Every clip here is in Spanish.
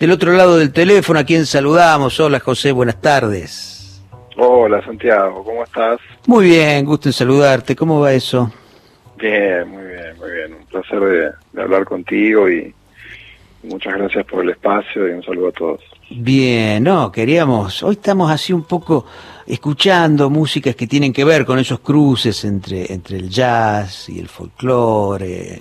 del otro lado del teléfono, a quien saludamos. Hola José, buenas tardes. Hola Santiago, ¿cómo estás? Muy bien, gusto en saludarte. ¿Cómo va eso? Bien, muy bien, muy bien. Un placer de, hablar contigo y muchas gracias por el espacio y un saludo a todos. Bien, no, queríamos, hoy estamos así un poco escuchando músicas que tienen que ver con esos cruces entre, entre el jazz y el folclore,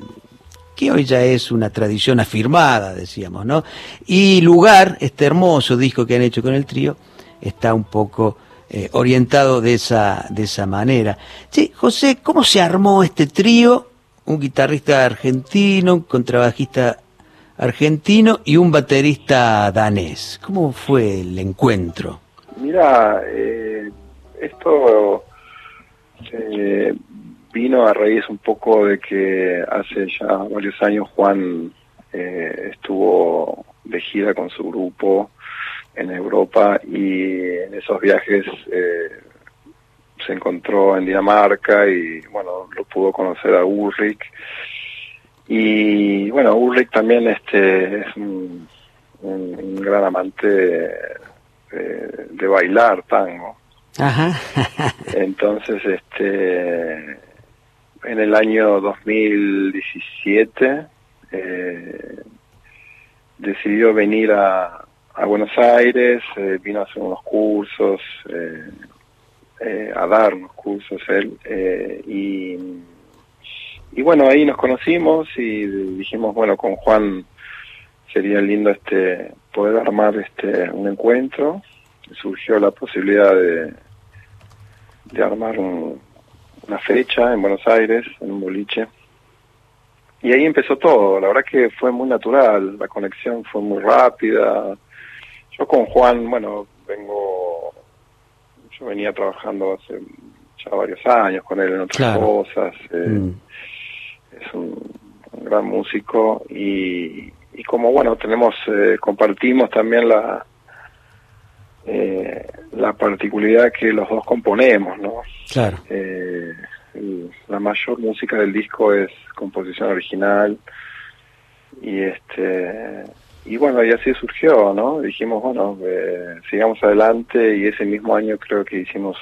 que hoy ya es una tradición afirmada, decíamos, ¿no? Y Lugar, este hermoso disco que han hecho con el trío, está un poco eh, orientado de esa, de esa manera. Sí, José, ¿cómo se armó este trío? Un guitarrista argentino, un contrabajista argentino y un baterista danés. ¿Cómo fue el encuentro? Mira, eh, esto eh, vino a raíz un poco de que hace ya varios años Juan eh, estuvo de gira con su grupo en Europa y en esos viajes se encontró en Dinamarca y bueno, lo pudo conocer a Ulrich y bueno, Ulrich también este es un, un gran amante eh, de bailar tango. Entonces, este, en el año 2017 eh, decidió venir a, a Buenos Aires, eh, vino a hacer unos cursos, a dar unos cursos él, y, y bueno, ahí nos conocimos y dijimos, bueno, con Juan sería lindo este poder armar este un encuentro. Surgió la posibilidad de, de armar una fecha en Buenos Aires en un boliche. Y ahí empezó todo. La verdad que fue muy natural la conexión fue muy rápida. Yo con Juan bueno vengo yo venía trabajando hace ya varios años con él en otras cosas eh, mm. es un gran músico y, y como bueno tenemos eh, compartimos también la eh, la particularidad que los dos componemos no claro. Eh, la mayor música del disco es composición original y este y bueno y así surgió no dijimos bueno sigamos adelante y ese mismo año creo que hicimos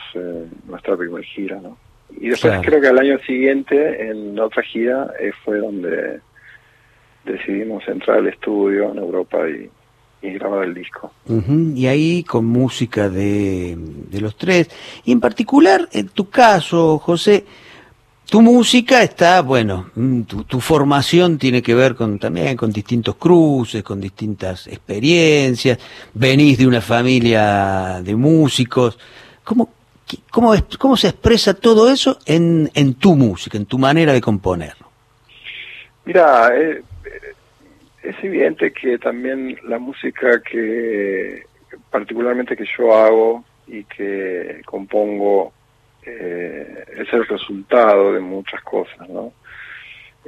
nuestra primera gira no y después creo que al año siguiente en otra gira fue donde decidimos entrar al estudio en Europa y, grabar el disco. Y ahí con música de, de, los tres. Y en particular, en tu caso, José, tu música está, bueno, mm, tu, tu, formación tiene que ver con también con distintos cruces, con distintas experiencias, venís de una familia de músicos. ¿Cómo, cómo, cómo se expresa todo eso en, en tu música, en tu manera de componer? Mira, eh, es evidente que también la música que particularmente que yo hago y que compongo eh, es el resultado de muchas cosas, ¿no?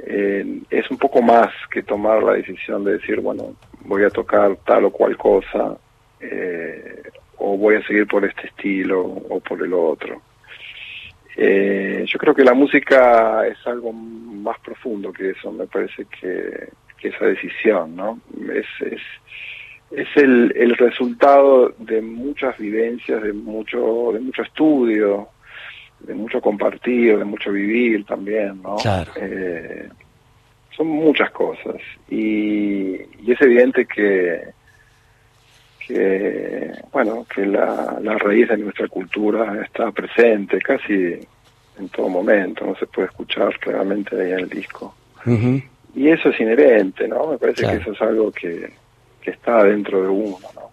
Eh, es un poco más que tomar la decisión de decir, bueno, voy a tocar tal o cual cosa, eh, o voy a seguir por este estilo o por el otro. yo creo que la música es algo más profundo que eso, me parece que que esa decisión, ¿no? Es, es, es el, el resultado de muchas vivencias, de mucho, de mucho estudio, de mucho compartir, de mucho vivir también, ¿no? Eh, son muchas cosas. Y, y, es evidente que, que bueno, que la, la raíz de nuestra cultura está presente casi en todo momento, no se puede escuchar claramente ahí en el disco y eso es inherente, ¿no? Me parece que eso es algo que, que está dentro de uno, ¿no?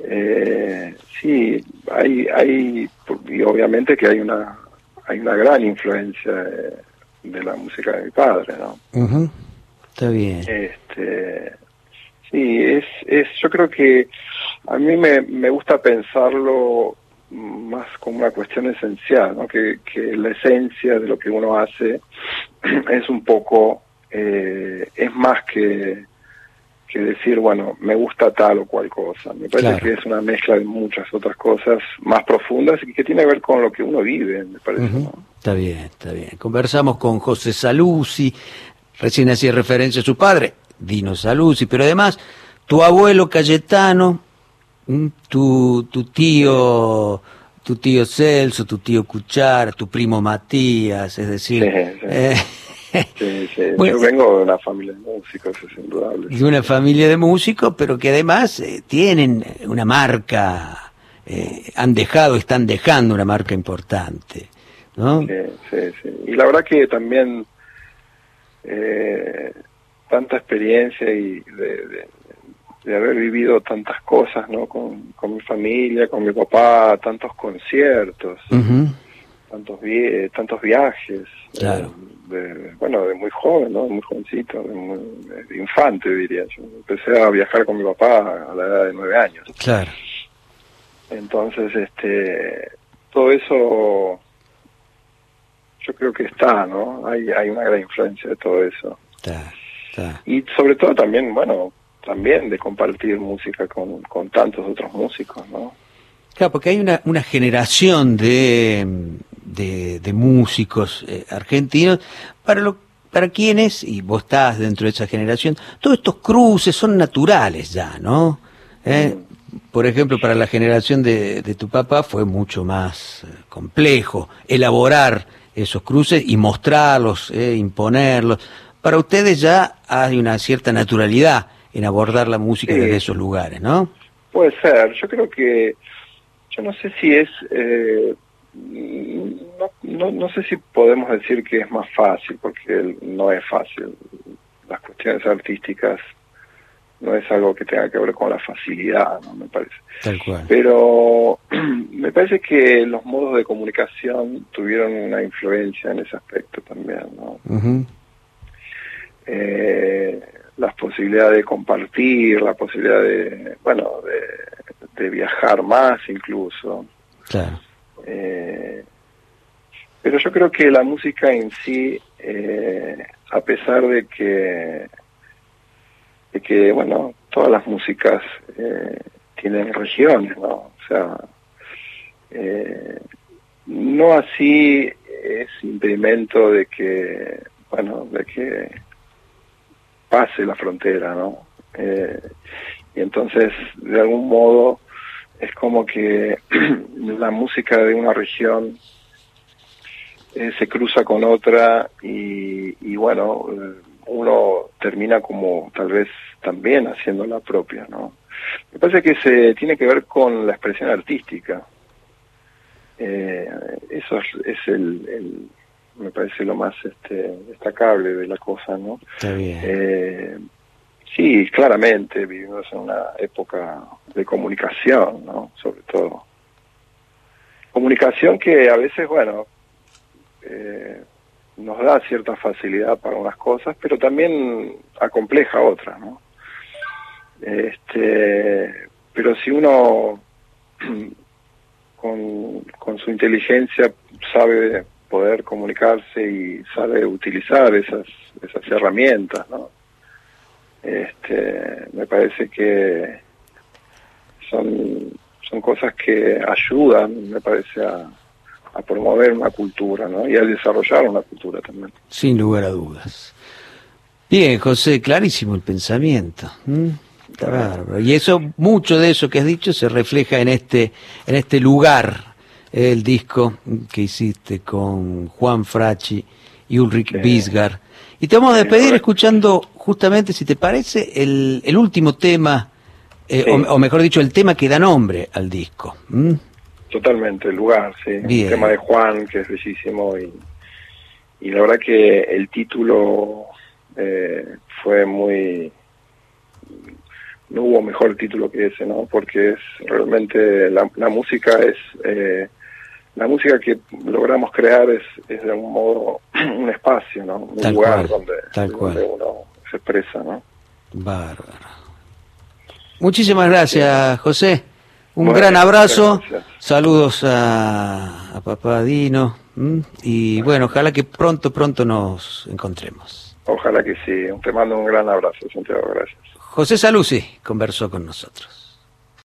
Eh, sí, hay, hay, y obviamente que hay una, hay una gran influencia de, la música de mi padre, ¿no? Está bien. Este, sí, es, es, yo creo que a mí me, me gusta pensarlo más como una cuestión esencial, ¿no? Que, que la esencia de lo que uno hace es un poco eh, es más que, que decir, bueno, me gusta tal o cual cosa. Me parece que es una mezcla de muchas otras cosas más profundas y que tiene que ver con lo que uno vive, me parece. Está bien, está bien. Conversamos con José Saluzzi, recién hacía referencia a su padre, Dino Saluzzi, pero además tu abuelo Cayetano, tu, tu tío tu tío Celso, tu tío Cuchara, tu primo Matías, es decir... Sí, sí. Yo vengo de una familia de músicos, es indudable. De una familia de músicos, pero que además eh, tienen una marca, eh, han dejado, están dejando una marca importante, ¿no? Sí, sí, sí. Y la verdad que también eh, tanta experiencia y de, de, haber vivido tantas cosas, ¿no? Con, con mi familia, con mi papá, tantos conciertos tantos tantos viajes claro. De, bueno de muy joven no muy jovencito de, infante diría yo. Empecé a viajar con mi papá a la edad de nueve años. Claro. Entonces este todo eso yo creo que está no hay hay una gran influencia de todo eso. Está, está. y sobre todo también bueno también de compartir música con, con tantos otros músicos no Claro, porque hay una, una generación de, de, músicos eh, argentinos para lo para quienes, y vos estás dentro de esa generación, todos estos cruces son naturales ya, ¿no? Eh, por ejemplo, para la generación de, de tu papá fue mucho más eh, complejo elaborar esos cruces y mostrarlos, imponerlos. Para ustedes ya hay una cierta naturalidad en abordar la música desde esos lugares, ¿no? Puede ser. Yo creo que, yo no sé si es no, no, sé si podemos decir que es más fácil, porque no es fácil. Las cuestiones artísticas no es algo que tenga que ver con la facilidad, ¿no? Me parece. Tal cual. Pero me parece que los modos de comunicación tuvieron una influencia en ese aspecto también, ¿no? eh, las posibilidades de compartir, la posibilidad de, bueno, de, de viajar más incluso. Claro. Eh, pero yo creo que la música en sí, eh, a pesar de que, de que, bueno, todas las músicas eh, tienen regiones, ¿no? O sea, no así es impedimento de que, bueno, de que pase la frontera, ¿no? y entonces, de algún modo, es como que la música de una región eh, se cruza con otra y, bueno, eh, uno termina como tal vez también haciendo la propia, ¿no? Me parece que se tiene que ver con la expresión artística. Eh, eso es, el, me parece lo más este, destacable de la cosa, ¿no? Está bien. Sí, claramente vivimos en una época de comunicación, ¿no? Sobre todo. Comunicación que a veces, bueno, eh, nos da cierta facilidad para unas cosas, pero también acompleja otras, ¿no? Este, pero si uno con, su inteligencia sabe poder comunicarse y sabe utilizar esas, esas herramientas, ¿no? este, me parece que son, son cosas que ayudan, me parece, a, promover una cultura ¿no? y a desarrollar una cultura también. Sin lugar a dudas. Bien, José, clarísimo el pensamiento. Y eso, mucho de eso que has dicho se refleja en este, en este lugar, el disco que hiciste con Juan Frachi y Ulrich Bisgar y te vamos a despedir escuchando justamente, si te parece, el, el último tema, eh, o, mejor dicho, el tema que da nombre al disco. Totalmente, el lugar, sí. El tema de Juan, que es bellísimo, y, y la verdad que el título eh, fue muy... No hubo mejor título que ese, ¿no? Porque es realmente la, la música es... Eh, la música que logramos crear es, es de algún modo un espacio, ¿no? Un lugar donde, uno se expresa, ¿no? Bárbaro. Muchísimas gracias, José. Un gran abrazo. Saludos a, a papá Dino. Y bueno, ojalá que pronto, pronto nos encontremos. Ojalá que sí. Te mando un gran abrazo, Santiago. Gracias. José Saluzzi conversó con nosotros.